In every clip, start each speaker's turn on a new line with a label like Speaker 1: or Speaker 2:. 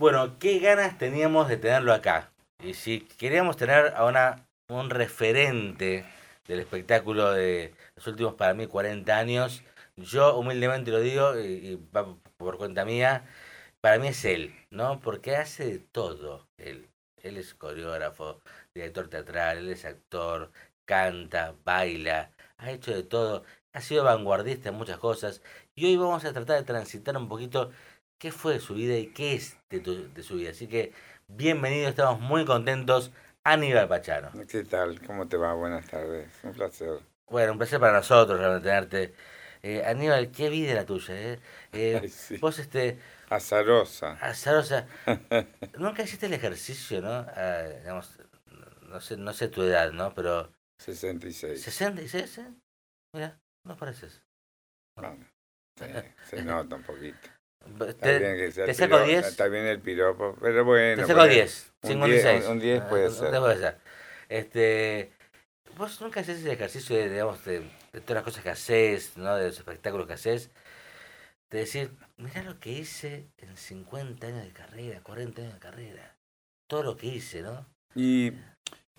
Speaker 1: Bueno, qué ganas teníamos de tenerlo acá. Y si queríamos tener a una, un referente del espectáculo de los últimos, para mí, 40 años, yo humildemente lo digo, y, por cuenta mía, para mí es él, ¿no? Porque hace de todo él. Él es coreógrafo, director teatral, él es actor, canta, baila, ha hecho de todo, ha sido vanguardista en muchas cosas. Y hoy vamos a tratar de transitar un poquito qué fue de su vida y qué es de, de su vida. Así que bienvenido, estamos muy contentos. Aníbal Pachano.
Speaker 2: ¿Qué tal? ¿Cómo te va? Buenas tardes. Un placer.
Speaker 1: Bueno, un placer para nosotros tenerte. Eh, Aníbal, qué vida la tuya, ¿eh? eh vos, este...
Speaker 2: Azarosa.
Speaker 1: Azarosa. Nunca hiciste el ejercicio, ¿no? Ah, digamos, no sé, no sé tu edad, ¿no? Pero...
Speaker 2: 66.
Speaker 1: ¿66? Eh? Mira, no pareces.
Speaker 2: Bueno, se nota un poquito.
Speaker 1: Te, te saco 10.
Speaker 2: Está bien el piropo, pero bueno.
Speaker 1: Te saco 10.
Speaker 2: Un 10, un 10 puede ah, ser.
Speaker 1: Puede ser. Este, vos nunca haces ese ejercicio de, digamos, de, de, todas las cosas que haces, ¿no? de los espectáculos que haces, de decir, mirá lo que hice en 50 años de carrera, 40 años de carrera, todo lo que hice, ¿no?
Speaker 2: Y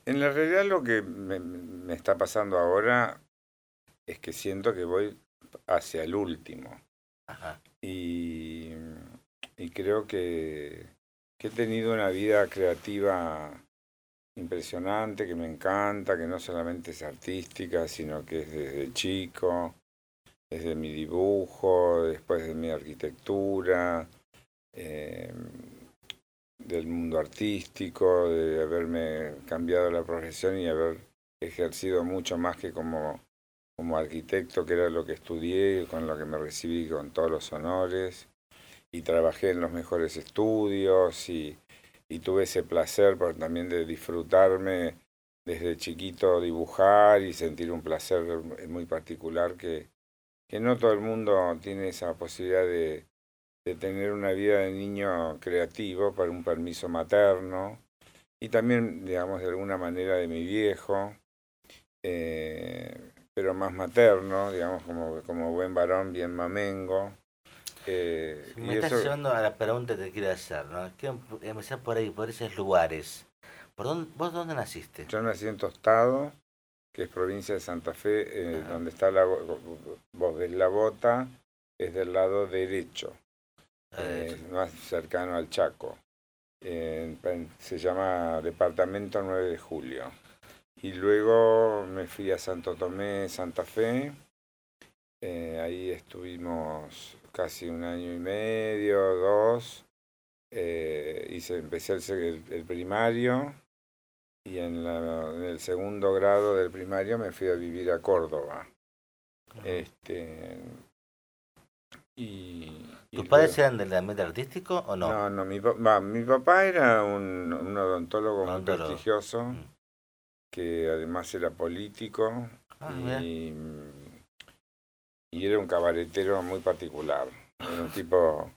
Speaker 2: en la realidad lo que me, me está pasando ahora es que siento que voy hacia el último. Y, y creo que, he tenido una vida creativa impresionante, que me encanta, que no solamente es artística, sino que es desde chico, desde mi dibujo, después de mi arquitectura, eh, del mundo artístico, de haberme cambiado la profesión y haber ejercido mucho más que como como arquitecto, que era lo que estudié, con lo que me recibí con todos los honores, y trabajé en los mejores estudios y, tuve ese placer por, también de disfrutarme desde chiquito dibujar y sentir un placer muy particular que, que no todo el mundo tiene esa posibilidad de, de tener una vida de niño creativo para un permiso materno y también, digamos, de alguna manera de mi viejo. Eh, pero más materno, digamos, como, como buen varón, bien mamengo.
Speaker 1: Eh, Me estás llevando a la pregunta que te quiero hacer, ¿no? Quiero empezar por ahí, por esos lugares. ¿Por dónde, ¿Vos dónde naciste?
Speaker 2: Yo nací en Tostado, que es provincia de Santa Fe, eh, donde está la... Vos ves la bota, es del lado derecho, eh, más cercano al Chaco. se llama Departamento 9 de Julio. Y luego me fui a Santo Tomé, Santa Fe. Eh, ahí estuvimos casi un año y medio, dos. Eh, hice, empecé el, el, primario y en, la, en, el segundo grado del primario me fui a vivir a Córdoba. Este,
Speaker 1: y, ¿Tus padres eran del ambiente artístico o no?
Speaker 2: No, no, mi, mi papá era un, un odontólogo, muy prestigioso. Mm que además era político ah, y, y, era un cabaretero muy particular. Era un tipo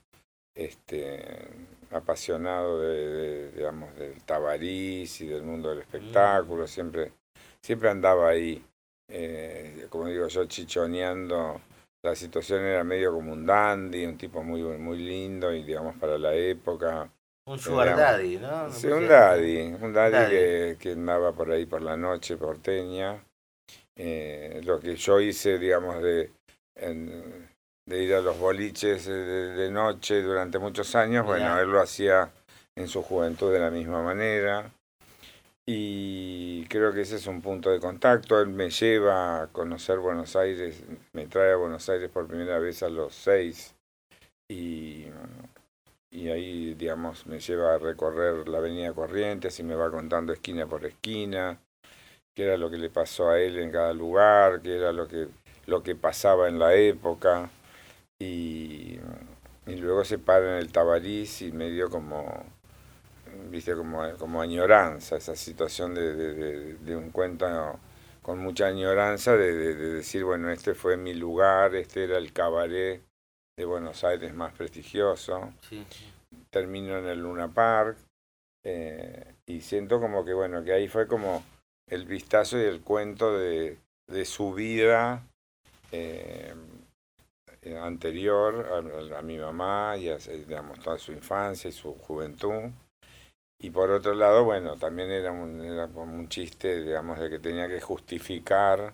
Speaker 2: este, apasionado de, digamos, del tabarís y del mundo del espectáculo, mm. siempre, siempre andaba ahí, eh, como digo yo, chichoneando. La situación era medio como un dandy, un tipo muy, muy lindo y digamos para la época
Speaker 1: un sugar daddy, ¿no?
Speaker 2: Sí, un daddy, un daddy, Que, que, andaba por ahí por la noche porteña. Eh, lo que yo hice, digamos, de, de ir a los boliches de, noche durante muchos años, bueno, él lo hacía en su juventud de la misma manera. Y creo que ese es un punto de contacto. Él me lleva a conocer Buenos Aires, me trae a Buenos Aires por primera vez a los seis. Y y ahí, digamos, me lleva a recorrer la avenida Corrientes y me va contando esquina por esquina, qué era lo que le pasó a él en cada lugar, qué era lo que, lo que pasaba en la época. Y, y luego se para en el Tabarís y me dio como, viste, como, como añoranza, esa situación de, de, de, un cuento con mucha añoranza de, de, decir, bueno, este fue mi lugar, este era el cabaret de Buenos Aires más prestigioso. Termino en el Luna Park eh, y siento como que, bueno, que ahí fue como el vistazo y el cuento de, de su vida eh, eh, anterior a, mi mamá y a, digamos, toda su infancia y su juventud. Y por otro lado, bueno, también era, un, era como un chiste, digamos, de que tenía que justificar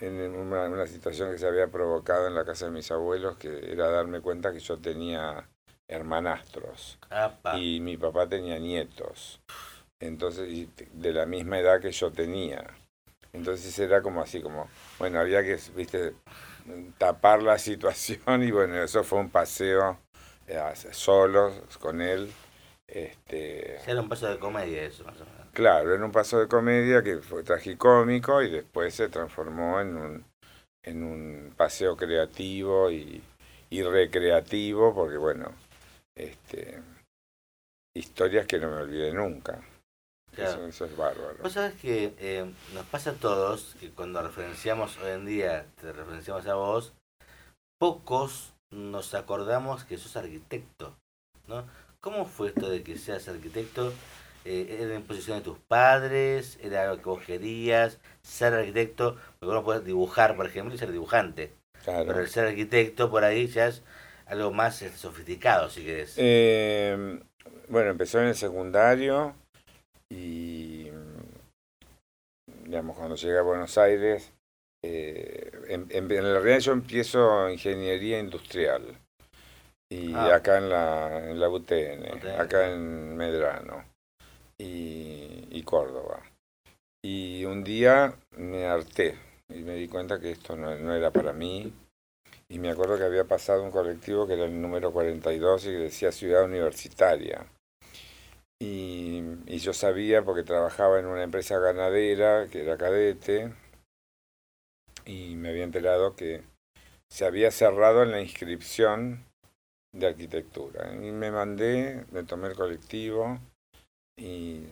Speaker 2: en una, una, situación que se había provocado en la casa de mis abuelos, que era darme cuenta que yo tenía hermanastros y mi papá tenía nietos, entonces de la misma edad que yo tenía. Entonces era como así, como, bueno, había que, viste, tapar la situación y bueno, eso fue un paseo eh, solos con él. Este,
Speaker 1: era un paso de comedia eso, más o menos.
Speaker 2: Claro, era un paso de comedia que fue tragicómico y después se transformó en un, en un paseo creativo y, y recreativo, porque bueno, este, historias que no me olvidé nunca. Eso, es bárbaro.
Speaker 1: Vos sabés que eh, nos pasa a todos que cuando referenciamos hoy en día, te referenciamos a vos, pocos nos acordamos que sos arquitecto, ¿no? ¿Cómo fue esto de que seas arquitecto? Eh, ¿Era en posición de tus padres? ¿Era algo que vos querías? ¿Ser arquitecto? Porque uno puede dibujar, por ejemplo, y ser dibujante. Pero el ser arquitecto por ahí ya es algo más este, sofisticado, si querés.
Speaker 2: Eh, bueno, empezó en el secundario y, digamos, cuando llegué a Buenos Aires, eh, en, en, realidad yo empiezo ingeniería industrial. Y ah. acá en la, en la UTN, acá en Medrano y, y, Córdoba. Y un día me harté y me di cuenta que esto no, no era para mí, y me acuerdo que había pasado un colectivo que era el número 42 y que decía Ciudad Universitaria. Y, yo sabía porque trabajaba en una empresa ganadera que era cadete y me había enterado que se había cerrado en la inscripción de arquitectura. Y me mandé, me tomé el colectivo y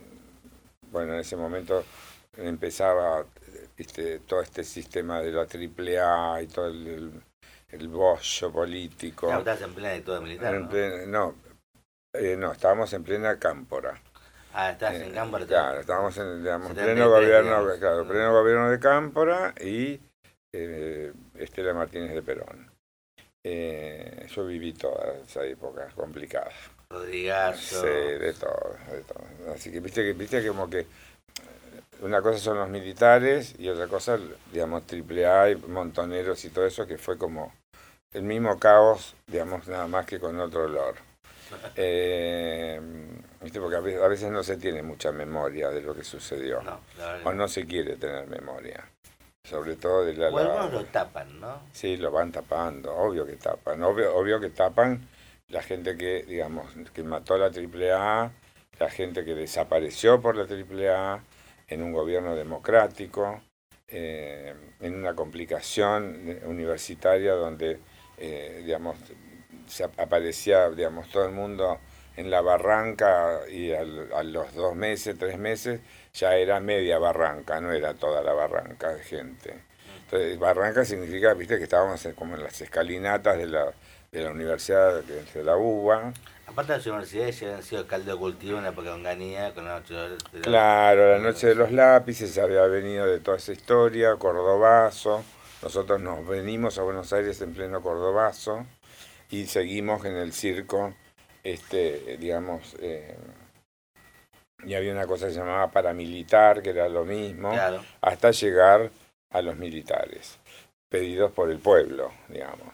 Speaker 2: bueno, en ese momento empezaba este, todo este sistema de la AAA y todo el el bollo político.
Speaker 1: No, estás en plena dictadura militar.
Speaker 2: ¿no? Eh, no, estábamos en plena cámpora.
Speaker 1: Ah, estás en eh, cámpora.
Speaker 2: Claro, estábamos en digamos, pleno gobierno, claro, pleno gobierno de cámpora y eh, Estela Martínez de Perón. Eh, yo viví toda esa época complicada.
Speaker 1: Rodrigazo.
Speaker 2: Sí, de todo, de todo. Así que viste que viste como que una cosa son los militares y otra cosa, digamos, triple A y montoneros y todo eso, que fue como el mismo caos, digamos, nada más que con otro olor. Eh, porque a veces, no se tiene mucha memoria de lo que sucedió. o no se quiere tener memoria. Sobre todo de la...
Speaker 1: O lo tapan, ¿no?
Speaker 2: Sí, lo van tapando, obvio que tapan. Obvio, obvio que tapan la gente que, digamos, que mató a la AAA, la gente que desapareció por la AAA, en un gobierno democrático, eh, en una complicación universitaria donde, eh, digamos, se aparecía, digamos, todo el mundo en la barranca y a los dos meses, tres meses, ya era media barranca, no era toda la barranca de gente. Entonces, barranca significa, viste, que estábamos como en las escalinatas de la, de la universidad, de la UBA,
Speaker 1: Aparte de las universidades ya han sido caldo de cultivo en la época de Onganía, con la noche de los...
Speaker 2: Claro, la noche de los lápices había venido de toda esa historia, Cordobazo. Nosotros nos venimos a Buenos Aires en pleno Cordobazo y seguimos en el circo, este, digamos, eh, y había una cosa que se llamaba paramilitar, que era lo mismo, hasta llegar a los militares, pedidos por el pueblo, digamos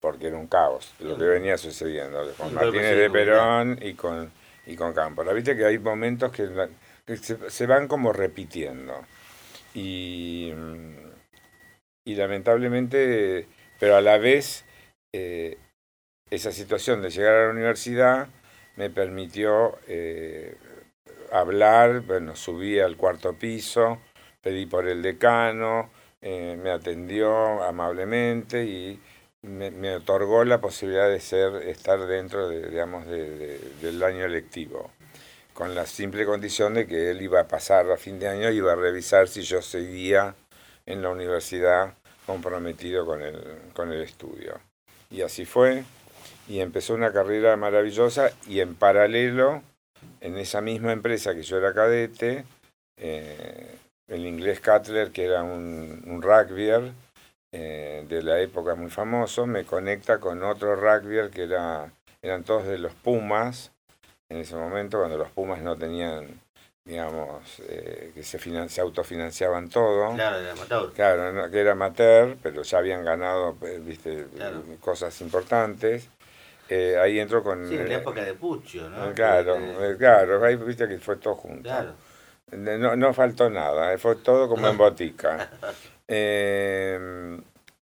Speaker 2: porque era un caos lo que venía sucediendo con Martínez de Perón y con, y con Cámpora. Viste que hay momentos que, se, van como repitiendo. Y, y lamentablemente, pero a la vez, eh, esa situación de llegar a la universidad me permitió eh, hablar, bueno, subí al cuarto piso, pedí por el decano, eh, me atendió amablemente y me, otorgó la posibilidad de ser estar dentro de, digamos de, del año electivo con la simple condición de que él iba a pasar a fin de año y iba a revisar si yo seguía en la universidad comprometido con el, con el estudio. Y así fue, y empezó una carrera maravillosa y en paralelo, en esa misma empresa que yo era cadete, eh, el inglés Cutler, que era un, un rugbyer, eh, de la época muy famoso, me conecta con otro rugby que era, eran todos de los Pumas, en ese momento, cuando los Pumas no tenían, digamos, eh, que se, se autofinanciaban todo.
Speaker 1: Claro, era amateur.
Speaker 2: Claro, que era amateur, pero ya habían ganado, eh, viste, cosas importantes. Eh, ahí entró con...
Speaker 1: Sí, en la época de Puccio, ¿no?
Speaker 2: Claro, claro, ahí viste que fue todo junto. Claro. No, no faltó nada, fue todo como en botica.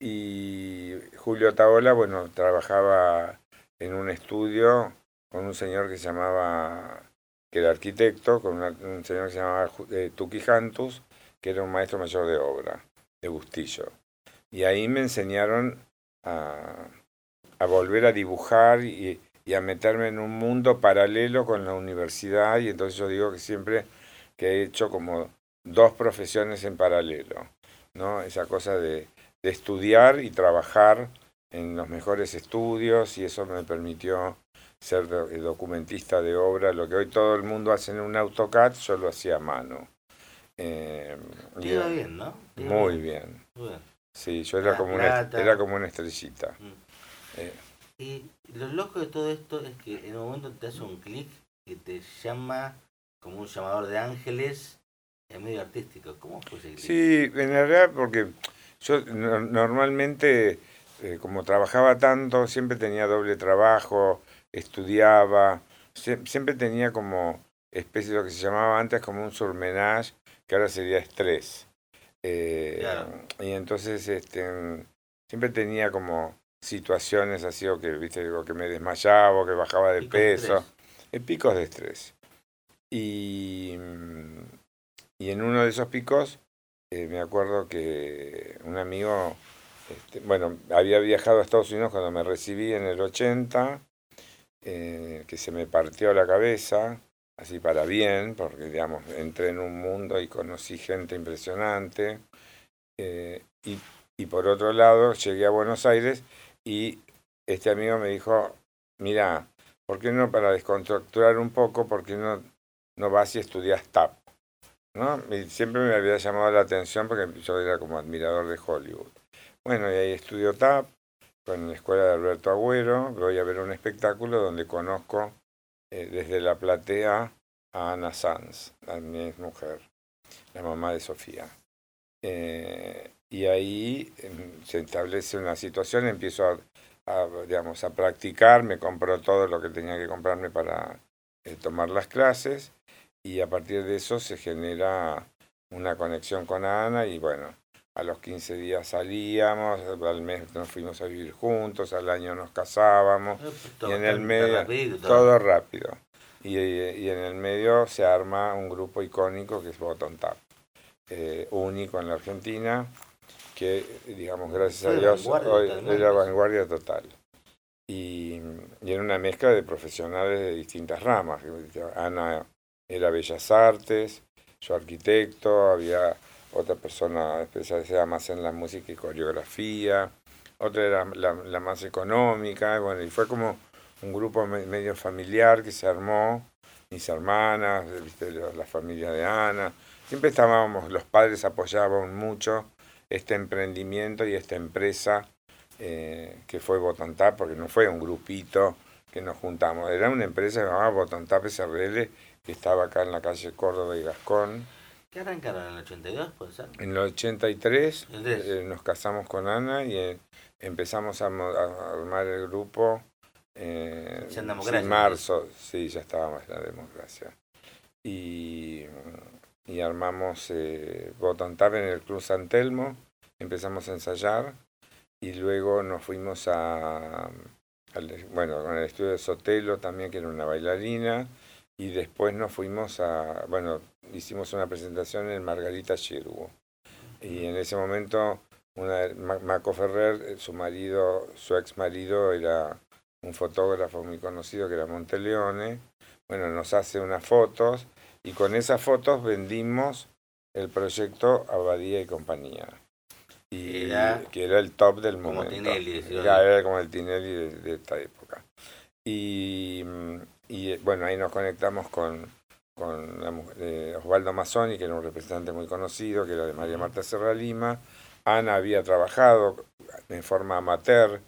Speaker 2: Y Julio Taola, bueno, trabajaba en un estudio con un señor que se llamaba, que era arquitecto, con un señor que se llamaba eh, Tuki Jantus, que era un maestro mayor de obra, de Bustillo. Y ahí me enseñaron a, a volver a dibujar y, y, a meterme en un mundo paralelo con la universidad. Y entonces yo digo que siempre que he hecho como dos profesiones en paralelo, ¿no? Esa cosa de, de estudiar y trabajar en los mejores estudios y eso me permitió ser eh, documentista de obra, lo que hoy todo el mundo hace en un AutoCAD, yo lo hacía a mano.
Speaker 1: Eh, bien, ¿no?
Speaker 2: Muy bien. Sí, yo era como, una, era como una estrellita.
Speaker 1: Mm. Eh. Y lo loco de todo esto es que en un momento te hace un clic que te llama como un llamador de ángeles en medio artístico. ¿Cómo fue ese?
Speaker 2: Sí, en realidad porque yo normalmente, eh, como trabajaba tanto, siempre tenía doble trabajo, estudiaba, siempre tenía como especie de lo que se llamaba antes como un surmenage, que ahora sería estrés. Eh, y entonces este, siempre tenía como situaciones así, o que, viste, o que me desmayaba, o que bajaba de peso, de picos de estrés. Y, y en uno de esos picos, eh, me acuerdo que un amigo, este, bueno, había viajado a Estados Unidos cuando me recibí en el 80, eh, que se me partió la cabeza, así para bien, porque digamos, entré en un mundo y conocí gente impresionante. Eh, y, y, por otro lado, llegué a Buenos Aires y este amigo me dijo, mira, ¿por qué no para descontracturar un poco, por qué no, no vas y estudias TAP? ¿No? Y siempre me había llamado la atención porque yo era como admirador de Hollywood. Bueno, y ahí estudió TAP, con la escuela de Alberto Agüero, voy a ver un espectáculo donde conozco eh, desde la platea a Ana Sanz, la mi mujer, la mamá de Sofía. Eh, y ahí em, se establece una situación, empiezo a, digamos, a practicar, me compro todo lo que tenía que comprarme para eh, tomar las clases y a partir de eso se genera una conexión con Ana y bueno, a los 15 días salíamos, al mes nos fuimos a vivir juntos, al año nos casábamos, eh, pues, y en el medio, todo. rápido. Y, y, en el medio se arma un grupo icónico que es Bottom Tap, eh, único en la Argentina, que digamos, gracias a Dios, hoy es la vanguardia total. Y, y en una mezcla de profesionales de distintas ramas. Ana era Bellas Artes, yo arquitecto, había otra persona especializada más en la música y coreografía, otra era la, más económica, bueno, y fue como un grupo medio familiar que se armó, mis hermanas, la familia de Ana, siempre estábamos, los padres apoyaban mucho este emprendimiento y esta empresa eh, que fue Botantap, porque no fue un grupito que nos juntamos, era una empresa llamada Botantap SRL que estaba acá en la calle Córdoba y Gascón,
Speaker 1: ¿Qué arrancaron en el 82, puede ser?
Speaker 2: En el 83 eh, nos casamos con Ana y eh, empezamos a, armar el grupo
Speaker 1: eh,
Speaker 2: en marzo. Sí, ya estábamos en la democracia. Y, y armamos eh, en el Club San Telmo, empezamos a ensayar y luego nos fuimos a, bueno, con el estudio de Sotelo también, que era una bailarina, y después nos fuimos a, bueno, hicimos una presentación en Margarita Cherhugo. Y en ese momento, una, Maco Ferrer, eh, su marido, su ex marido era un fotógrafo muy conocido que era Monteleone. Bueno, nos hace unas fotos y con esas fotos vendimos el proyecto Abadía y Compañía. Y que era el top del momento. Tinelli, era, como el Tinelli de, esta época. Y, y bueno, ahí nos conectamos con con la mujer, Osvaldo Mazzoni, que era un representante muy conocido, que era de María Marta Serra Lima, Ana había trabajado en forma amateur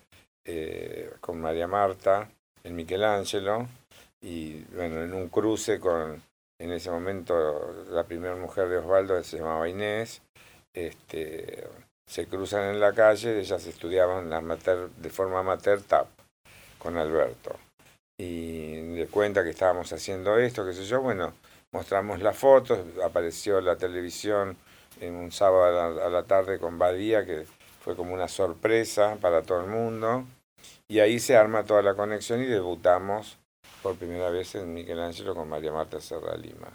Speaker 2: eh, con María Marta en Michelangelo y bueno, en un cruce con, en ese momento, la primera mujer de Osvaldo se llamaba Inés, este, se cruzan en la calle, ellas estudiaban la de forma amateur TAP con Alberto. Y le cuenta que estábamos haciendo esto, qué sé yo, bueno, mostramos las fotos, apareció la televisión en un sábado a la, tarde con Badía, que fue como una sorpresa para todo el mundo. Y ahí se arma toda la conexión y debutamos por primera vez en Michelangelo con María Marta Serra Lima.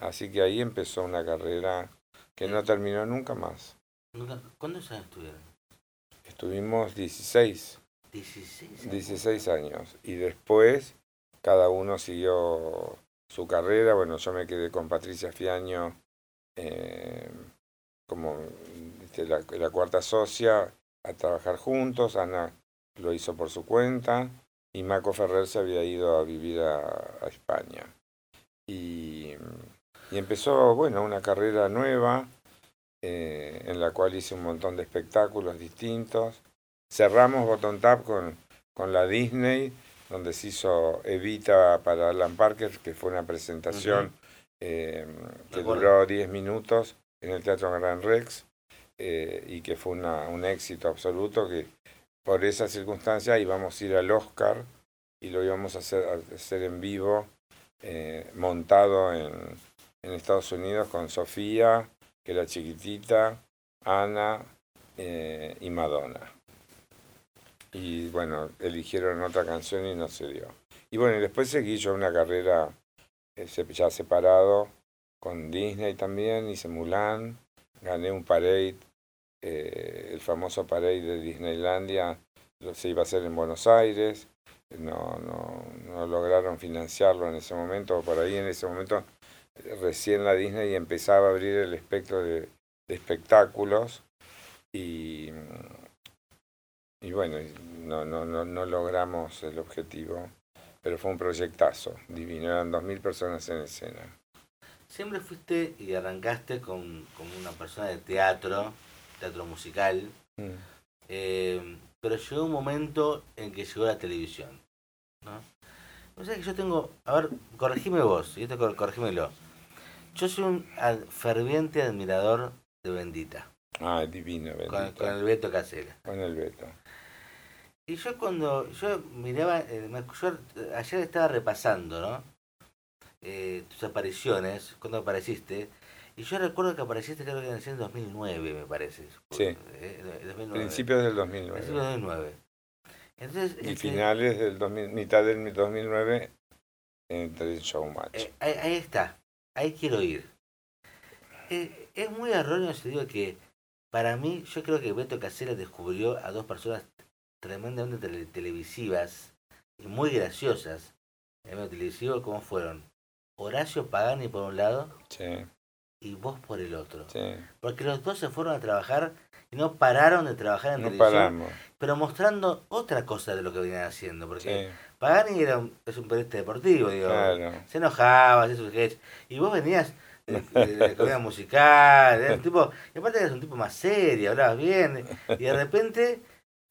Speaker 2: Así que ahí empezó una carrera que no terminó nunca más.
Speaker 1: ¿Cuántos años estuvieron?
Speaker 2: Estuvimos 16.
Speaker 1: 16
Speaker 2: años. 16 años. Y después cada uno siguió su carrera. Bueno, yo me quedé con Patricia Fiaño eh, como la, cuarta socia a trabajar juntos. Ana lo hizo por su cuenta. Y Marco Ferrer se había ido a vivir a, España. Y, y empezó, bueno, una carrera nueva eh, en la cual hice un montón de espectáculos distintos. Cerramos Bottom Tap con, con la Disney, donde se hizo Evita para Alan Parker, que fue una presentación eh, que duró 10 minutos en el Teatro Gran Rex eh, y que fue una, un éxito absoluto, que por esa circunstancia íbamos a ir al Oscar y lo íbamos a hacer, a hacer en vivo, montado en, en Estados Unidos con Sofía, que era chiquitita, Ana eh, y Madonna. Y bueno, eligieron otra canción y no se dio. Y bueno, después seguí yo una carrera eh, ya separado con Disney también, hice Mulan, gané un parade, eh, el famoso parade de Disneylandia, se iba a hacer en Buenos Aires, no, no, no lograron financiarlo en ese momento, por ahí en ese momento recién la Disney empezaba a abrir el espectro de, espectáculos y, y bueno, no, no, no, no logramos el objetivo, pero fue un proyectazo divino, eran dos mil personas en escena.
Speaker 1: Siempre fuiste y arrancaste con, una persona de teatro, teatro musical, mm. eh, pero llegó un momento en que llegó la televisión. ¿no? O sea que yo tengo, a ver, corregime vos, y esto corregímelo. Yo soy un ferviente admirador de Bendita.
Speaker 2: Ah, divino,
Speaker 1: Bendita. Con, el Beto Casera.
Speaker 2: Con el Beto.
Speaker 1: Y yo cuando, yo miraba, eh, yo ayer estaba repasando, ¿no? Eh, tus apariciones, cuando apareciste, y yo recuerdo que apareciste creo que en el 2009, me parece.
Speaker 2: Sí. Eh, Principios del 2009.
Speaker 1: Principios del 2009.
Speaker 2: Entonces, y este finales del 2000, mitad del 2009 en el Showmatch.
Speaker 1: ahí, está ahí quiero ir. Eh, es muy erróneo si digo que para mí, yo creo que Beto Casera descubrió a dos personas tremendamente televisivas y muy graciosas en el televisivo, como fueron Horacio Pagani por un lado y vos por el otro. Porque los dos se fueron a trabajar y no pararon de trabajar en televisión, pero mostrando otra cosa de lo que venían haciendo. Porque Pagani era un, es un periodista deportivo, digo. Se enojaba, hacía sus sketches. Y vos venías de, comida musical, un tipo, y aparte eras un tipo más serio, hablabas bien, y de repente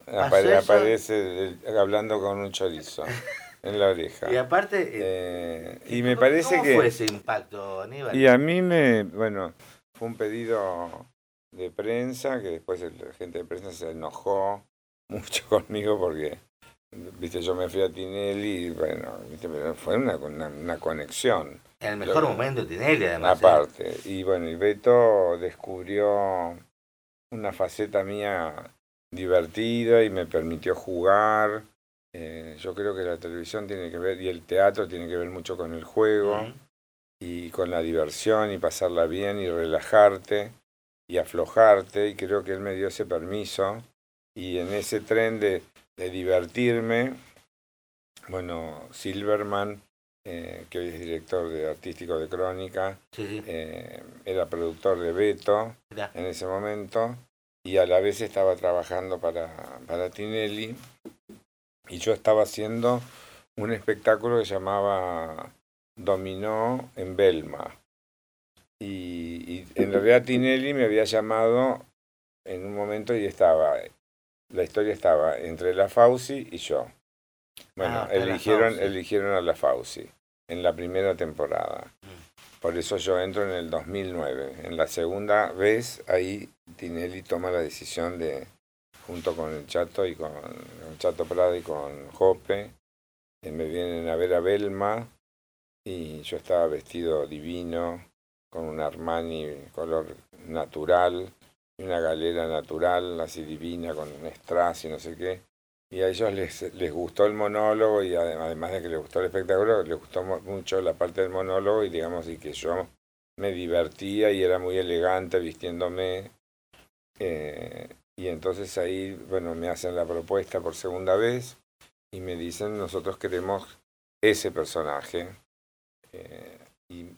Speaker 2: aparece hablando con un chorizo en la oreja.
Speaker 1: Y aparte,
Speaker 2: eh, eh, y me parece
Speaker 1: ¿cómo
Speaker 2: que
Speaker 1: fue ese impacto, Aníbal?
Speaker 2: Y a mí me, bueno, fue un pedido de prensa que después la gente de prensa se enojó mucho conmigo porque Viste, yo me fui a Tinelli y bueno, fue una, una, conexión.
Speaker 1: En el mejor momento de Tinelli, además.
Speaker 2: ¿eh? Aparte. Y bueno, y Beto descubrió una faceta mía divertida y me permitió jugar. Eh, yo creo que la televisión tiene que ver, y el teatro tiene que ver mucho con el juego, y con la diversión, y pasarla bien, y relajarte, y aflojarte, y creo que él me dio ese permiso. Y en ese tren de de divertirme. Bueno, Silverman, eh, que hoy es director de artístico de Crónica, eh, era productor de Beto en ese momento y a la vez estaba trabajando para, para Tinelli y yo estaba haciendo un espectáculo que se llamaba Dominó en Belma. Y, y en realidad Tinelli me había llamado en un momento y estaba, la historia estaba entre la Fauci y yo. Bueno, ah, eligieron, eligieron a la Fauci en la primera temporada. Mm. Por eso yo entro en el 2009. En la segunda vez, ahí Tinelli toma la decisión de, junto con el Chato y con Chato Prada y con Jope, eh, me vienen a ver a Belma y yo estaba vestido divino, con un Armani color natural, y una galera natural, así divina, con un strass y no sé qué. Y a ellos les, les gustó el monólogo y además de que les gustó el espectáculo, les gustó mucho la parte del monólogo y digamos y que yo me divertía y era muy elegante vistiéndome. Eh, y entonces ahí, bueno, me hacen la propuesta por segunda vez y me dicen, nosotros queremos ese personaje. Eh,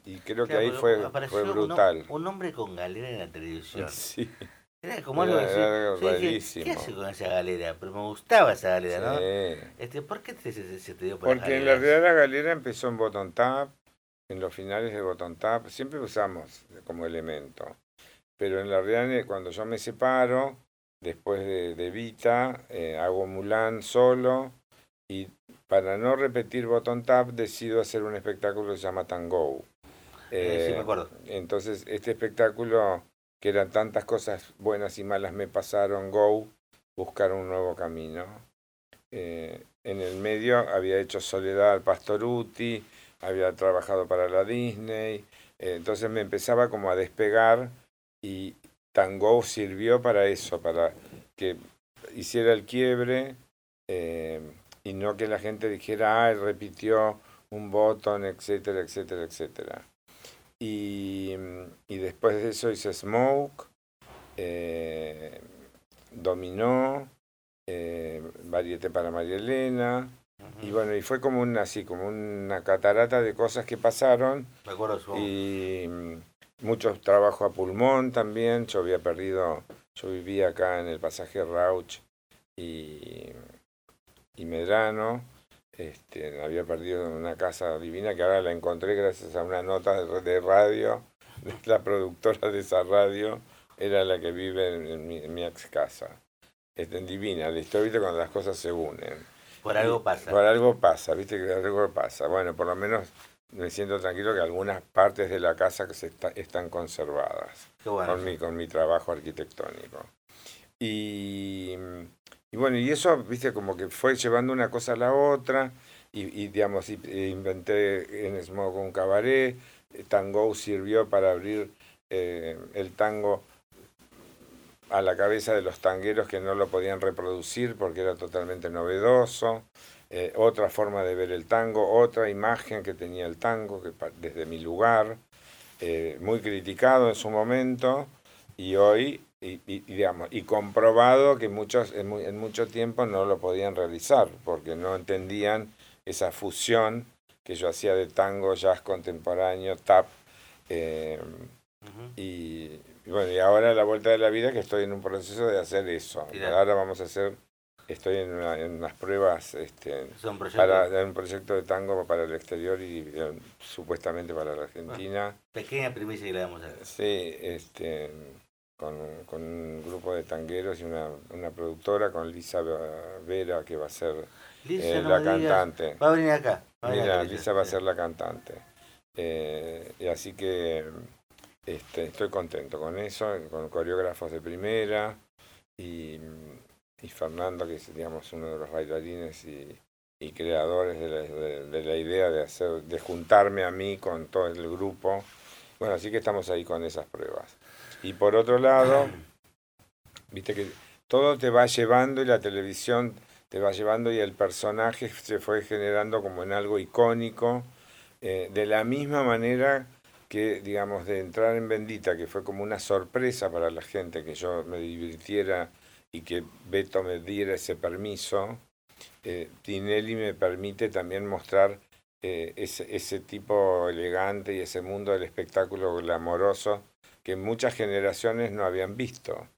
Speaker 2: y, creo que ahí fue, fue brutal.
Speaker 1: Un, hombre con galera en la televisión.
Speaker 2: Sí.
Speaker 1: Era como algo, ¿qué hace con esa galera? Pero me gustaba esa galera, ¿no? Este, ¿Por qué se, te dio
Speaker 2: por Porque en la realidad la galera empezó en Botón Tap, en los finales de Botón Tap, siempre usamos como elemento. Pero en la realidad cuando yo me separo, después de, de Vita, eh, hago Mulan solo y para no repetir Bottom Tap decido hacer un espectáculo que se llama Tango.
Speaker 1: Eh, sí, me acuerdo.
Speaker 2: Entonces, este espectáculo, que eran tantas cosas buenas y malas me pasaron, Go, buscar un nuevo camino. Eh, en el medio había hecho Soledad al Pastoruti, había trabajado para la Disney, eh, entonces me empezaba como a despegar y Tango sirvió para eso, para que hiciera el quiebre y no que la gente dijera, ah, repitió un botón, etcétera, etcétera, etcétera. Y, y después de eso hice Smoke, eh, Dominó, eh, Varieté para María Elena, y bueno, y fue como una, así, como una catarata de cosas que pasaron.
Speaker 1: Me acuerdo
Speaker 2: Y mm, mucho trabajo a pulmón también. Yo había perdido, yo vivía acá en el pasaje Rauch y y Medrano. Este, había perdido una casa divina que ahora la encontré gracias a una nota de, radio. La productora de esa radio era la que vive en, mi, ex casa. Es divina la historia, cuando las cosas se unen.
Speaker 1: Por algo pasa.
Speaker 2: Por algo pasa, viste que algo pasa. Bueno, por lo menos me siento tranquilo que algunas partes de la casa que se están conservadas con, mi, con mi trabajo arquitectónico. Y y bueno, y eso, viste, como que fue llevando una cosa a la otra, y, digamos, inventé en Smoke un cabaret, eh, Tango sirvió para abrir eh, el tango a la cabeza de los tangueros que no lo podían reproducir porque era totalmente novedoso, eh, otra forma de ver el tango, otra imagen que tenía el tango que, desde mi lugar, muy criticado en su momento, y hoy y, digamos, y comprobado que muchos en, mucho tiempo no lo podían realizar porque no entendían esa fusión que yo hacía de tango, jazz contemporáneo, tap. Eh, y, bueno, y ahora a la vuelta de la vida que estoy en un proceso de hacer eso. Ahora vamos a hacer, estoy en, unas pruebas este, para un proyecto de tango para el exterior y eh, supuestamente para la Argentina.
Speaker 1: pequeña primicia que le damos a
Speaker 2: Sí, este con, con, un grupo de tangueros y una, una, productora, con Lisa Vera, que va a ser eh, la cantante.
Speaker 1: Va a venir acá.
Speaker 2: Mira, Lisa va a ser la cantante. Eh, y así que este, estoy contento con eso, con coreógrafos de primera y, y Fernando, que es digamos, uno de los bailarines y, y creadores de la, de la, idea de, hacer, de juntarme a mí con todo el grupo. Bueno, así que estamos ahí con esas pruebas. Y por otro lado, viste que todo te va llevando y la televisión te va llevando y el personaje se fue generando como en algo icónico, eh, de la misma manera que, digamos, de entrar en Bendita, que fue como una sorpresa para la gente, que yo me divirtiera y que Beto me diera ese permiso, eh, Tinelli me permite también mostrar eh, ese, ese tipo elegante y ese mundo del espectáculo glamoroso que muchas generaciones no habían visto.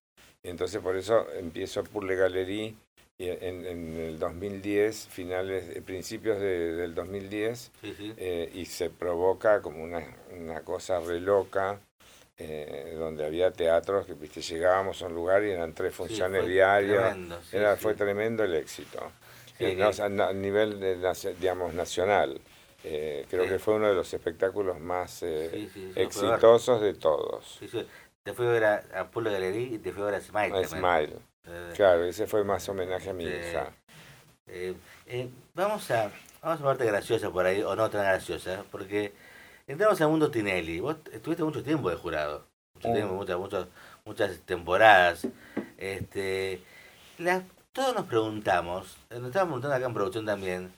Speaker 2: Y entonces por eso empiezo por Le Galerie en, en, el 2010, finales, eh, principios de, del 2010, eh, y se provoca como una, una cosa re loca. eh, donde había teatros que viste llegábamos a un lugar y eran tres funciones diarias era fue tremendo el éxito eh, a, nivel de, digamos nacional eh, creo que fue uno de los espectáculos más exitosos de todos
Speaker 1: te fui a ver a, Galería y te fui a ver a Smile. A
Speaker 2: Smile. claro, ese fue más homenaje a mi hija.
Speaker 1: vamos a vamos a parte graciosa por ahí, o no tan graciosa, porque Entramos al mundo Tinelli. Vos estuviste mucho tiempo de jurado. Mucho tiempo, muchas, muchas, muchas temporadas. Este, todos nos preguntamos, nos estábamos preguntando acá en producción también,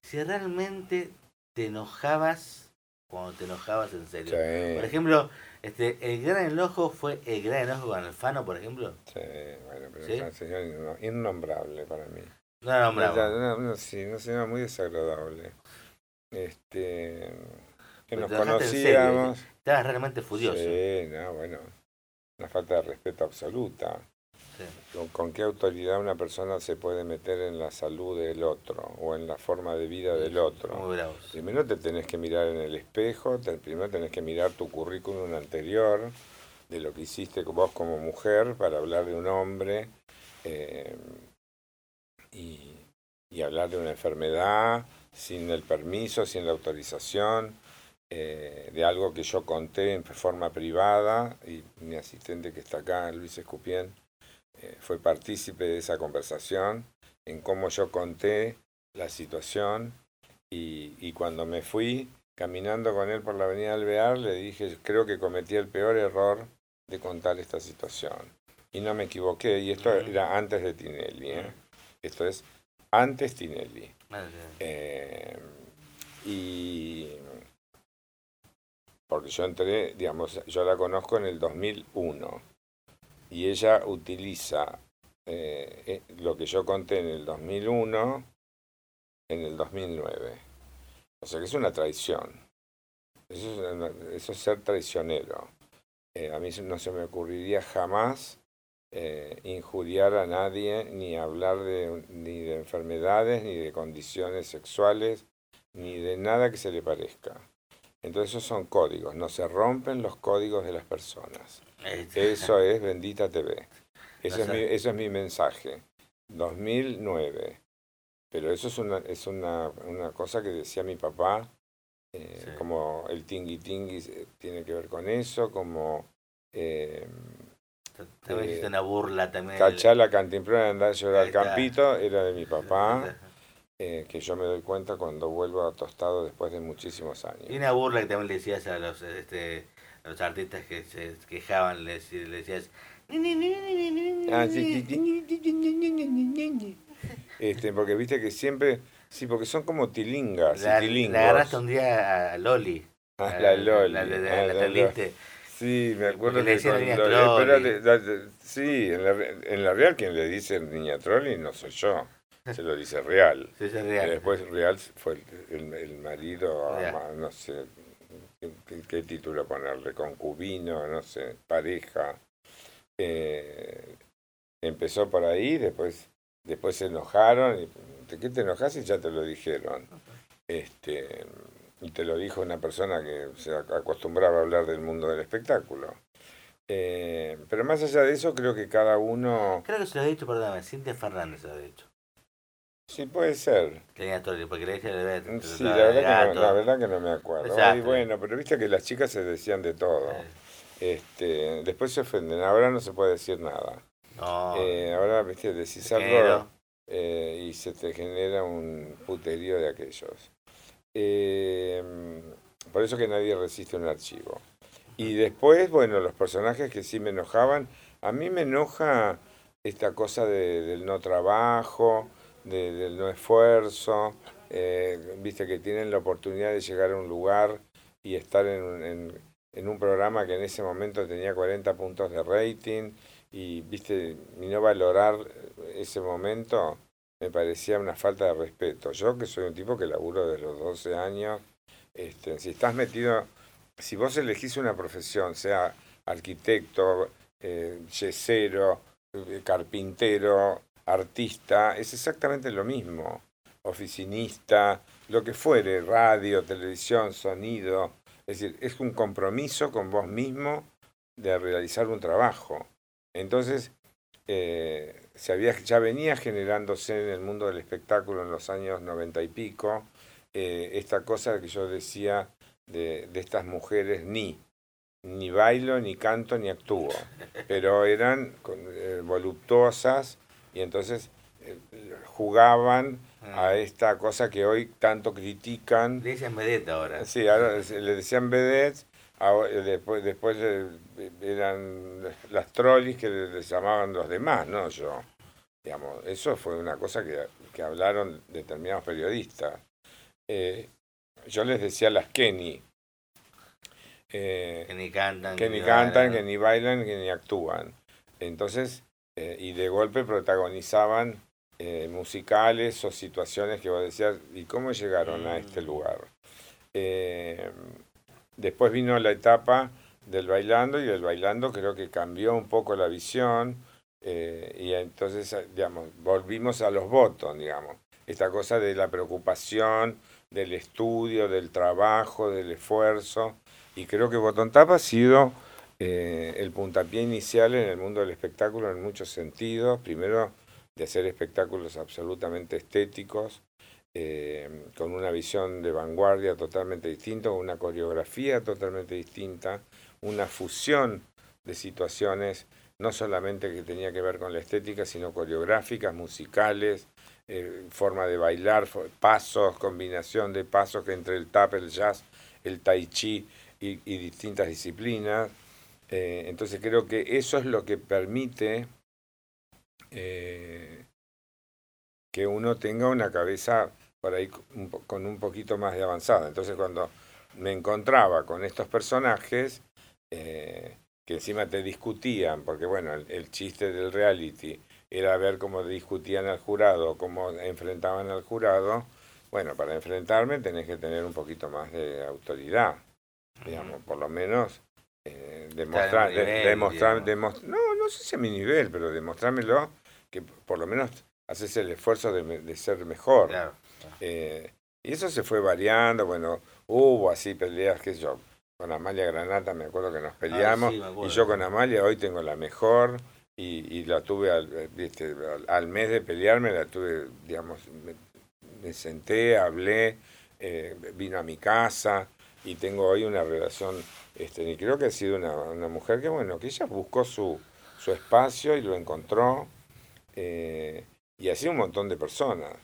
Speaker 1: si realmente te enojabas cuando te enojabas en serio. Por ejemplo, este, el gran enojo fue el gran enojo con Alfano, por ejemplo.
Speaker 2: Sí, bueno, pero ¿Sí? es un señor innombrable para mí.
Speaker 1: No nombrable.
Speaker 2: No, no, sí, un señor muy desagradable. Este que nos conocíamos.
Speaker 1: Estabas realmente furioso.
Speaker 2: Sí, no, bueno, una falta de respeto absoluta. ¿Con, qué autoridad una persona se puede meter en la salud del otro o en la forma de vida del otro? Primero te tenés que mirar en el espejo, primero tenés que mirar tu currículum anterior, de lo que hiciste vos como mujer para hablar de un hombre eh, y, y hablar de una enfermedad sin el permiso, sin la autorización. Eh, de algo que yo conté en forma privada y mi asistente que está acá, Luis Escupien, fue partícipe de esa conversación en cómo yo conté la situación y, cuando me fui caminando con él por la avenida Alvear le dije, creo que cometí el peor error de contar esta situación. Y no me equivoqué, y esto era antes de Tinelli, ¿eh? esto es antes Tinelli. y porque yo entré, digamos, yo la conozco en el 2001 y ella utiliza eh, eh, lo que yo conté en el 2001 en el 2009. O sea que es una traición. Eso es, ser traicionero. Eh, a mí no se me ocurriría jamás injuriar a nadie, ni hablar de, ni de enfermedades, ni de condiciones sexuales, ni de nada que se le parezca. Entonces esos son códigos, no se rompen los códigos de las personas. Eso es Bendita TV. Eso, es, mi, eso es mi mensaje. 2009. Pero eso es una, es una, una cosa que decía mi papá, eh, como el tingui tingui tiene que ver con eso, como...
Speaker 1: Eh, también eh, una burla también.
Speaker 2: Cachá la cantimplora andar a llorar al campito, era de mi papá. Eh, que yo me doy cuenta cuando vuelvo a Tostado después de muchísimos años.
Speaker 1: Y una burla que también le decías a los, este, los artistas que se quejaban, le, decías...
Speaker 2: Este, porque viste que siempre... Sí, porque son como tilingas
Speaker 1: la, agarraste un día a Loli.
Speaker 2: Ah, la Loli.
Speaker 1: La, la,
Speaker 2: Sí, me acuerdo que cuando... sí, en la, en la real quien le dice niña Trolli no soy yo. Se lo dice Real. después Real fue el, marido, no sé ¿qué, título ponerle, concubino, no sé, pareja. Eh, empezó por ahí, después, después se enojaron. Y, ¿De qué te enojas? Y ya te lo dijeron. Este, y te lo dijo una persona que se acostumbraba a hablar del mundo del espectáculo. Eh, pero más allá de eso, creo que cada uno...
Speaker 1: Creo que se lo ha dicho, perdóname, Cintia Fernández lo ha dicho.
Speaker 2: Sí, puede ser.
Speaker 1: Tenía todo, porque le dije
Speaker 2: Sí, la verdad, que no, la verdad que no me acuerdo. Y bueno, pero viste que las chicas se decían de todo. Este, después se ofenden, ahora no se puede decir nada.
Speaker 1: No.
Speaker 2: Eh, ahora, viste, decís algo eh, y se te genera un puterío de aquellos. Eh, por eso que nadie resiste un archivo. Y después, bueno, los personajes que sí me enojaban, a mí me enoja esta cosa de, del no trabajo, del no esfuerzo, eh, viste que tienen la oportunidad de llegar a un lugar y estar en, en, un programa que en ese momento tenía 40 puntos de rating y viste y no valorar ese momento me parecía una falta de respeto. Yo que soy un tipo que laburo desde los 12 años, este, si estás metido, si vos elegís una profesión, sea arquitecto, eh, yesero, eh, carpintero, artista es exactamente lo mismo. Oficinista, lo que fuere, radio, televisión, sonido. Es decir, es un compromiso con vos mismo de realizar un trabajo. Entonces, eh, se había, ya venía generándose en el mundo del espectáculo en los años noventa y pico eh, esta cosa que yo decía de, de estas mujeres ni, ni bailo, ni canto, ni actúo, pero eran eh, voluptuosas y entonces jugaban a ah. esta cosa que hoy tanto critican.
Speaker 1: Le dicen vedette ahora.
Speaker 2: Sí, ahora le decían vedette eh, después, después eh, eran las trollis que les llamaban los demás, no yo. Digamos, eso fue una cosa que, que hablaron determinados periodistas. Eh, yo les decía las Kenny.
Speaker 1: que ni cantan.
Speaker 2: Que ni cantan, que ni bailan, que ni actúan. Entonces, y de golpe protagonizaban musicales o situaciones que vos decías, ¿y cómo llegaron a este mm. lugar? Después vino la etapa del bailando y el bailando creo que cambió un poco la visión eh, y entonces, digamos, volvimos a los votos, digamos. Esta cosa de la preocupación, del estudio, del trabajo, del esfuerzo. Y creo que Botón Tapa ha sido eh, el puntapié inicial en el mundo del espectáculo en muchos sentidos. Primero, de hacer espectáculos absolutamente estéticos, eh, con una visión de vanguardia totalmente distinta, una coreografía totalmente distinta, una fusión de situaciones, no solamente que tenía que ver con la estética, sino coreográficas, musicales, eh, forma de bailar, pasos, combinación de pasos que entre el tap, el jazz, el tai chi y, distintas disciplinas. Eh, entonces creo que eso es lo que permite que uno tenga una cabeza por ahí con un poquito más de avanzada. Entonces cuando me encontraba con estos personajes, eh, que encima te discutían, porque bueno, el, chiste del reality era ver cómo discutían al jurado, cómo enfrentaban al jurado, bueno, para enfrentarme tenés que tener un poquito más de autoridad, digamos, por lo menos eh, demostrar, demostrar, no, no sé si a mi nivel, pero demostrármelo, que por lo menos haces el esfuerzo de, de ser mejor. Claro. Eh, y eso se fue variando, bueno, hubo así peleas, que yo, con Amalia Granata me acuerdo que nos peleamos, y yo con Amalia hoy tengo la mejor, y, la tuve al, al, mes de pelearme, la tuve, digamos, me, senté, hablé, eh, vino a mi casa, y tengo hoy una relación, este, y creo que ha sido una, una mujer que, bueno, que ella buscó su, su espacio y lo encontró, eh, y así un montón de personas.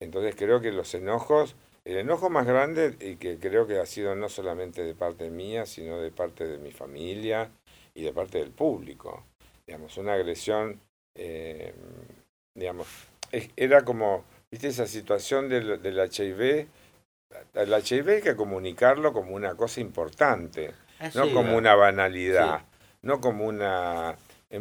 Speaker 2: Entonces creo que los enojos, el enojo más grande y que creo que ha sido no solamente de parte mía, sino de parte de mi familia y de parte del público. Digamos, una agresión, eh, digamos, era como, viste, esa situación del, del HIV, el HIV hay que comunicarlo como una cosa importante, no como una banalidad, no como una,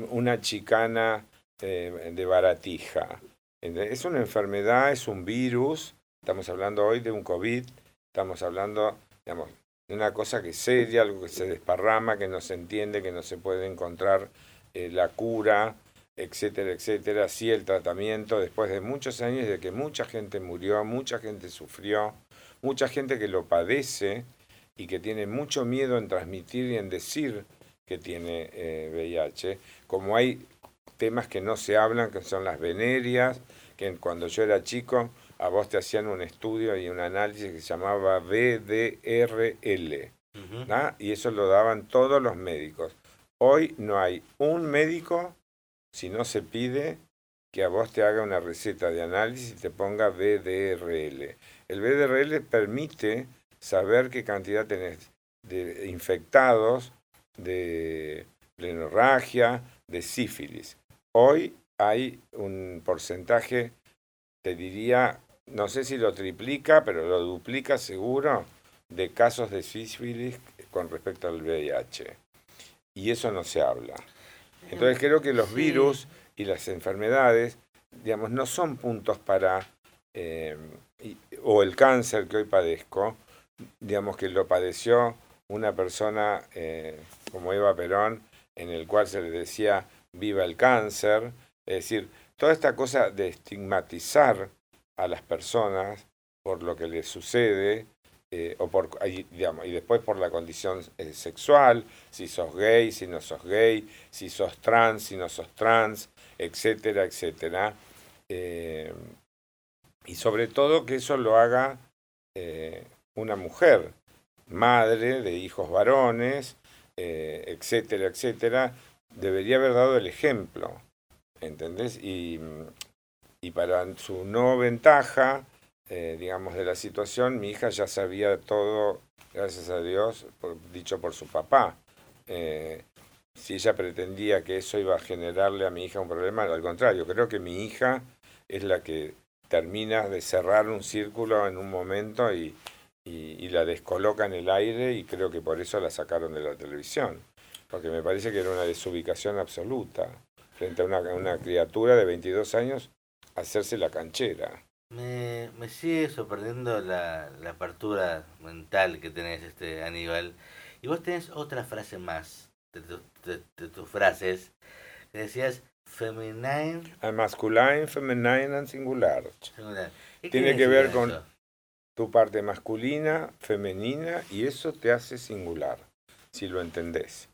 Speaker 2: una chicana eh, de baratija. Es una enfermedad, es un virus, estamos hablando hoy de un COVID, estamos hablando, digamos, de una cosa que es seria, algo que se desparrama, que no se entiende, que no se puede encontrar eh, la cura, etcétera, etcétera, sí el tratamiento, después de muchos años de que mucha gente murió, mucha gente sufrió, mucha gente que lo padece y que tiene mucho miedo en transmitir y en decir que tiene VIH, eh, como hay temas que no se hablan, que son las venerias, que cuando yo era chico a vos te hacían un estudio y un análisis que se llamaba BDRL, y eso lo daban todos los médicos. Hoy no hay un médico, si no se pide, que a vos te haga una receta de análisis y te ponga BDRL. El BDRL permite saber qué cantidad tenés de infectados, de plenorragia, de sífilis. Hoy hay un porcentaje, te diría, no sé si lo triplica, pero lo duplica seguro, de casos de sífilis con respecto al VIH. Y eso no se habla. Entonces creo que los virus y las enfermedades, digamos, no son puntos para, eh, o el cáncer que hoy padezco, digamos que lo padeció una persona eh, como Eva Perón, en el cual se le decía viva el cáncer. Es decir, toda esta cosa de estigmatizar a las personas por lo que les sucede eh, o por, digamos, y después por la condición eh, sexual, si sos gay, si no sos gay, si sos trans, si no sos trans, etcétera, etcétera. Y sobre todo que eso lo haga una mujer, madre de hijos varones, etcétera, etcétera, debería haber dado el ejemplo, ¿entendés? Y, y para su no ventaja, eh, digamos, de la situación, mi hija ya sabía todo, gracias a Dios, dicho por su papá. Eh, si ella pretendía que eso iba a generarle a mi hija un problema, al contrario, creo que mi hija es la que termina de cerrar un círculo en un momento y, y, la descoloca en el aire y creo que por eso la sacaron de la televisión, porque me parece que era una desubicación absoluta frente a una, una criatura de 22 años hacerse la canchera.
Speaker 1: Me, me sigue sorprendiendo la, la, apertura mental que tenés, este Aníbal. Y vos tenés otra frase más de, tus frases. Que decías feminine.
Speaker 2: masculine, feminine and singular. Tiene que ver con tu parte masculina, femenina, y eso te hace singular, si lo entendés.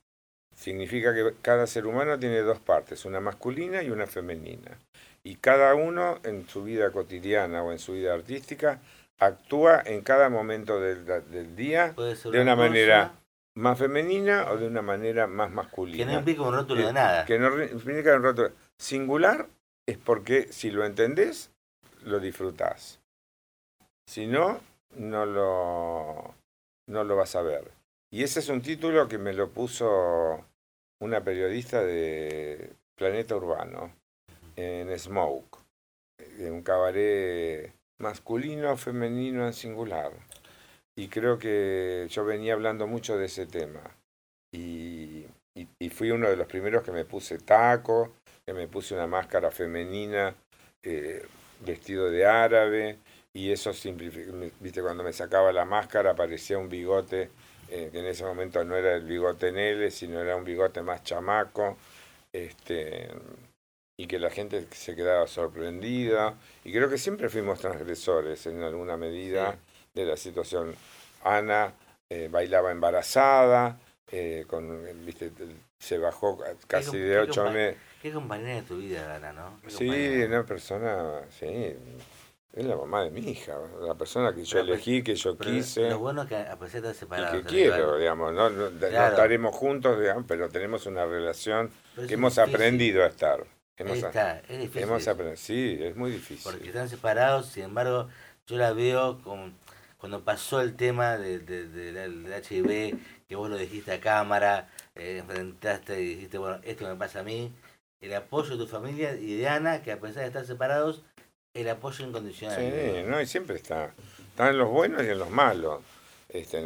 Speaker 2: Significa que cada ser humano tiene dos partes, una masculina y una femenina y cada uno en su vida cotidiana o en su vida artística actúa en cada momento del, día de una manera más femenina o de una manera más masculina.
Speaker 1: Que no implica un rótulo de nada.
Speaker 2: Que no implica un rótulo. Singular es porque si lo entendés, lo disfrutás. Si no, no lo, no lo vas a ver. Y ese es un título que me lo puso una periodista de Planeta Urbano en Smoke, en un cabaret masculino, femenino en singular. Y creo que yo venía hablando mucho de ese tema. Y, y, fui uno de los primeros que me puse taco, que me puse una máscara femenina, eh, vestido de árabe, y eso simplificó. Viste, cuando me sacaba la máscara aparecía un bigote, eh, que en ese momento no era el bigote Nele, sino era un bigote más chamaco. Este, y que la gente se quedaba sorprendida. Y creo que siempre fuimos transgresores en alguna medida de la situación. Ana eh, bailaba embarazada, eh, con, ¿viste? se bajó casi de ocho meses.
Speaker 1: Qué compañera de tu vida, Ana, ¿no?
Speaker 2: sí, una persona, sí, es la mamá de mi hija, la persona que yo elegí, que yo quise.
Speaker 1: Lo bueno es que a pesar de
Speaker 2: separados. Y que quiero, digamos, no, no, estaremos juntos, digamos, pero tenemos una relación que hemos aprendido a estar
Speaker 1: es difícil.
Speaker 2: sí, es muy difícil.
Speaker 1: Porque están separados, sin embargo, yo la veo con, cuando pasó el tema de, del HIV, que vos lo dijiste a cámara, eh, enfrentaste y dijiste, bueno, esto me pasa a mí, el apoyo de tu familia y de Ana, que a pesar de estar separados, el apoyo incondicional.
Speaker 2: Sí, no, y siempre está. Están en los buenos y en los malos. Este,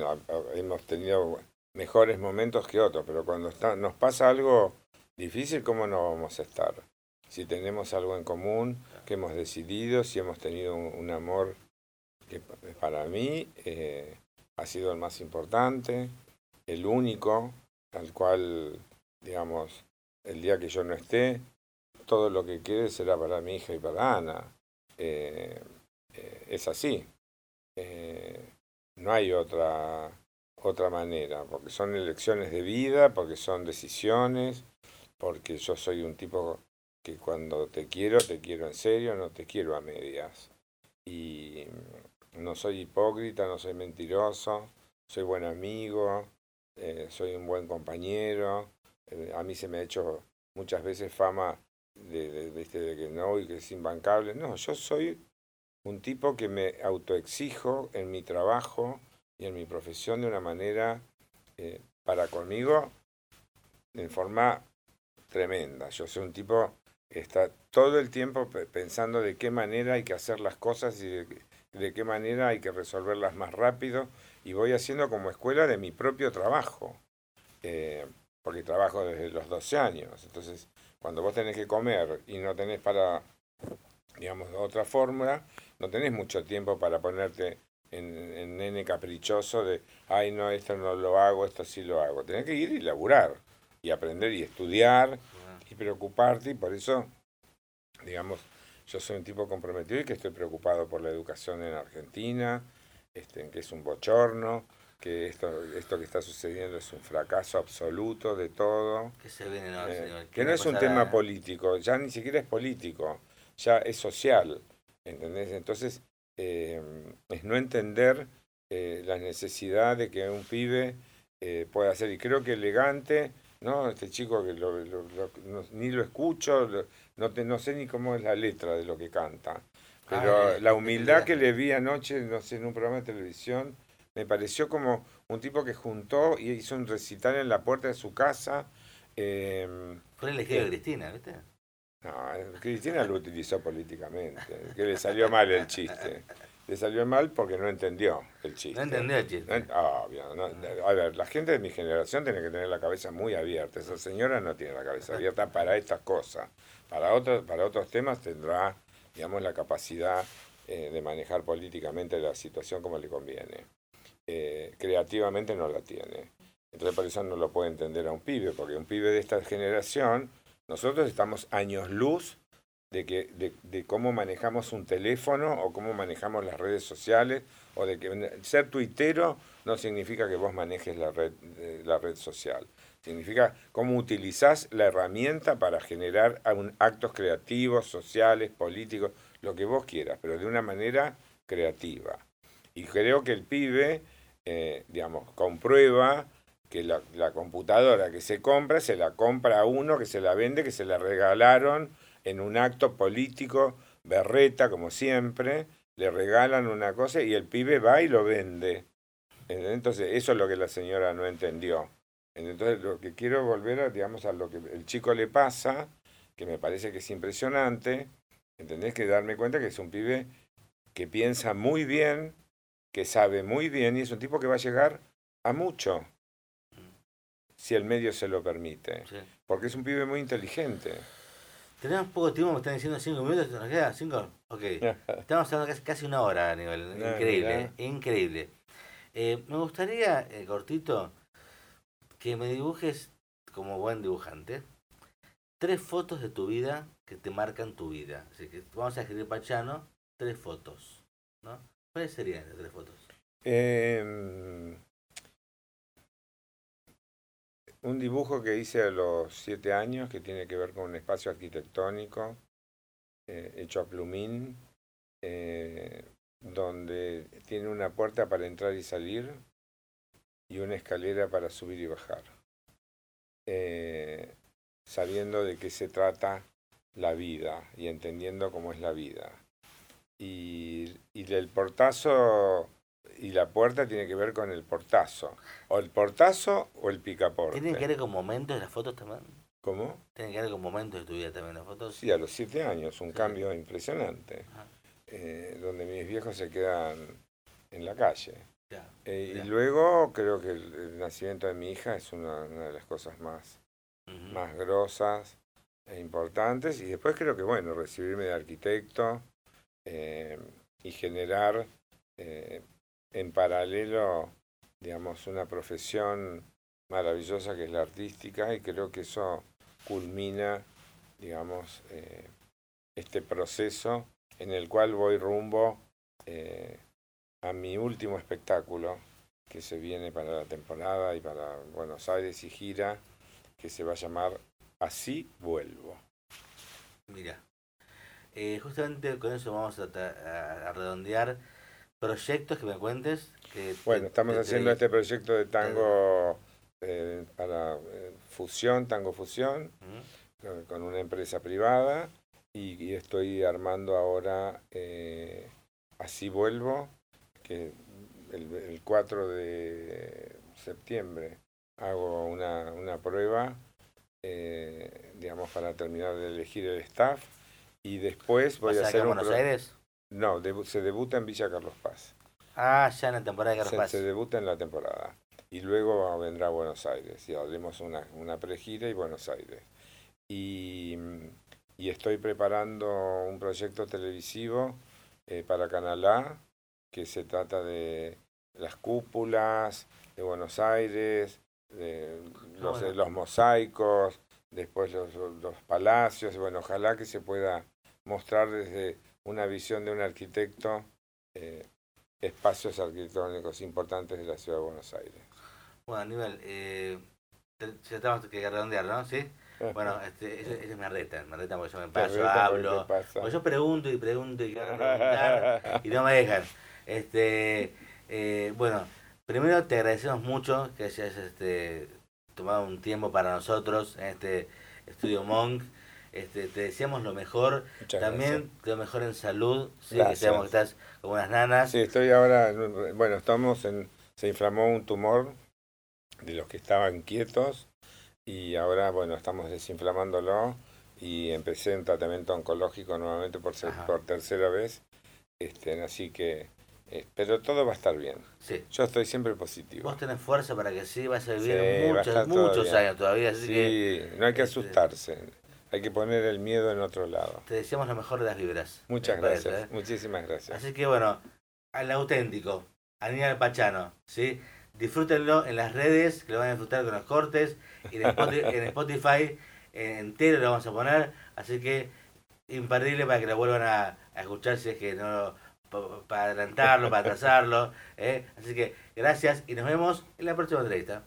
Speaker 2: hemos tenido mejores momentos que otros, pero cuando está, nos pasa algo difícil, ¿cómo no vamos a estar? si tenemos algo en común que hemos decidido, si hemos tenido un, amor que para mí eh, ha sido el más importante, el único, al cual, digamos, el día que yo no esté, todo lo que quede será para mi hija y para Ana. Eh, eh, es así. no hay otra, otra manera, porque son elecciones de vida, porque son decisiones, porque yo soy un tipo que cuando te quiero, te quiero en serio, no te quiero a medias. Y no soy hipócrita, no soy mentiroso, soy buen amigo, eh, soy un buen compañero. Eh, a mí se me ha hecho muchas veces fama de, de, de, que no y que es imbancable. No, yo soy un tipo que me autoexijo en mi trabajo y en mi profesión de una manera eh, para conmigo en forma tremenda. Yo soy un tipo está todo el tiempo pensando de qué manera hay que hacer las cosas y de, qué manera hay que resolverlas más rápido y voy haciendo como escuela de mi propio trabajo, eh, porque trabajo desde los 12 años. Entonces, cuando vos tenés que comer y no tenés para, digamos, otra fórmula, no tenés mucho tiempo para ponerte en, en nene caprichoso de, ay, no, esto no lo hago, esto sí lo hago. Tenés que ir y laburar y aprender y estudiar y preocuparte y por eso, digamos, yo soy un tipo comprometido y que estoy preocupado por la educación en Argentina, este, que es un bochorno, que esto, esto que está sucediendo es un fracaso absoluto de todo.
Speaker 1: Que se viene, no,
Speaker 2: eh, que no es un tema político, ya ni siquiera es político, ya es social, ¿entendés? Entonces, eh, es no entender eh, la necesidad de que un pibe pueda hacer, y creo que elegante, ¿no? Este chico que ni lo escucho, no, te, no sé ni cómo es la letra de lo que canta, pero ah, la humildad que le vi anoche, no sé, en un programa de televisión, me pareció como un tipo que juntó y hizo un recital en la puerta de su casa.
Speaker 1: Eh, Fue elegido de Cristina, ¿viste?
Speaker 2: No, Cristina lo utilizó políticamente, que le salió mal el chiste. Le salió mal porque no entendió el chiste.
Speaker 1: No entendió el chiste.
Speaker 2: obvio, a ver, la gente de mi generación tiene que tener la cabeza muy abierta. Esa señora no tiene la cabeza abierta para estas cosas. Para otros, para otros temas tendrá, digamos, la capacidad eh, de manejar políticamente la situación como le conviene. Eh, creativamente no la tiene. Entonces por eso no lo puede entender a un pibe, porque un pibe de esta generación, nosotros estamos años luz de, que, de, cómo manejamos un teléfono o cómo manejamos las redes sociales, o de que ser tuitero no significa que vos manejes la red, eh, la red social. Significa cómo utilizás la herramienta para generar actos creativos, sociales, políticos, lo que vos quieras, pero de una manera creativa. Y creo que el pibe eh, digamos, comprueba que la, computadora que se compra, se la compra a uno que se la vende, que se la regalaron en un acto político, berreta como siempre, le regalan una cosa y el pibe va y lo vende. Entonces, eso es lo que la señora no entendió. Entonces, lo que quiero volver a, digamos, a lo que el chico le pasa, que me parece que es impresionante, ¿entendés? Que darme cuenta que es un pibe que piensa muy bien, que sabe muy bien y es un tipo que va a llegar a mucho, si el medio se lo permite. Porque es un pibe muy inteligente.
Speaker 1: Tenemos poco tiempo, me están diciendo cinco minutos, ¿nos queda cinco? Ok. Estamos hablando casi, casi una hora a nivel. Increíble, increíble. Eh, me gustaría, eh, cortito, que me dibujes como buen dibujante tres fotos de tu vida que te marcan tu vida. Así que vamos a escribir Pachano, tres fotos. ¿no? ¿Cuáles serían las tres fotos?
Speaker 2: Em, un dibujo que hice a los siete años que tiene que ver con un espacio arquitectónico eh, hecho a plumín, eh, donde tiene una puerta para entrar y salir y una escalera para subir y bajar, eh, sabiendo de qué se trata la vida y entendiendo cómo es la vida y, y el portazo y la puerta tiene que ver con el portazo. O el portazo o el picaporte.
Speaker 1: ¿Tienen que ver con momentos de las fotos también?
Speaker 2: ¿Cómo?
Speaker 1: ¿Tienen que ver con momentos de tu vida también las fotos?
Speaker 2: Sí, a los siete años, un cambio impresionante. Eh, donde mis viejos se quedan en la calle. Eh, y luego creo que el, nacimiento de mi hija es una, de las cosas más, más grosas e importantes. Y después creo que, bueno, recibirme de arquitecto eh, y generar eh, en paralelo, digamos, una profesión maravillosa que es la artística y creo que eso culmina, digamos, eh, este proceso en el cual voy rumbo a mi último espectáculo que se viene para la temporada y para Buenos Aires y gira, que se va a llamar Así vuelvo.
Speaker 1: Mira, eh, justamente con eso vamos a, redondear proyectos que me cuentes. Que
Speaker 2: bueno, estamos haciendo este proyecto de tango eh, para eh, fusión, tango fusión, con, una empresa privada y, estoy armando ahora Así Vuelvo, que el, el, 4 de septiembre hago una, una prueba, digamos, para terminar de elegir el staff y después voy a hacer
Speaker 1: en Buenos Aires?
Speaker 2: No, se debuta en Villa Carlos Paz.
Speaker 1: Ah, ya en la temporada de Carlos
Speaker 2: se,
Speaker 1: Paz.
Speaker 2: Se debuta en la temporada. Y luego vendrá a Buenos Aires. Y haremos una, una pregira y Buenos Aires. Y, y estoy preparando un proyecto televisivo eh, para Canal A, que se trata de las cúpulas de Buenos Aires, de los, los mosaicos, después los, los palacios. Bueno, ojalá que se pueda mostrar desde una visión de un arquitecto eh, espacios arquitectónicos importantes de la ciudad de Buenos Aires.
Speaker 1: Bueno, Aníbal, eh, ya tenemos que redondear, ¿no? ¿Sí? Bueno, este, esa, es mi reta, me reta porque yo me paso, hablo. Porque yo pregunto y pregunto y y no me dejan. Este, eh, bueno, primero te agradecemos mucho que hayas este, tomado un tiempo para nosotros en este estudio Monk. Este, te deseamos lo mejor. También lo mejor en salud. Sí, que estás como unas nanas.
Speaker 2: Sí, estoy ahora, bueno, estamos en, se inflamó un tumor de los que estaban quietos y ahora, bueno, estamos desinflamándolo y empecé un tratamiento oncológico nuevamente por, por tercera vez. Este, así que, eh, pero todo va a estar bien. Sí. Yo estoy siempre positivo.
Speaker 1: Vos tenés fuerza para que sí, vas a vivir muchos, muchos años todavía. Así
Speaker 2: sí, no hay que este, asustarse. Hay que poner el miedo en otro lado.
Speaker 1: Te deseamos lo mejor de las vibras.
Speaker 2: Muchas gracias. ¿eh? Muchísimas gracias.
Speaker 1: Así que bueno, al auténtico, Aníbal Pachano, ¿sí? Disfrútenlo en las redes, que lo van a disfrutar con los cortes. Y en Spotify, entero lo vamos a poner. Así que imperdible para que lo vuelvan a, escuchar si es que no para adelantarlo, para atrasarlo. ¿eh? Así que gracias y nos vemos en la próxima entrevista.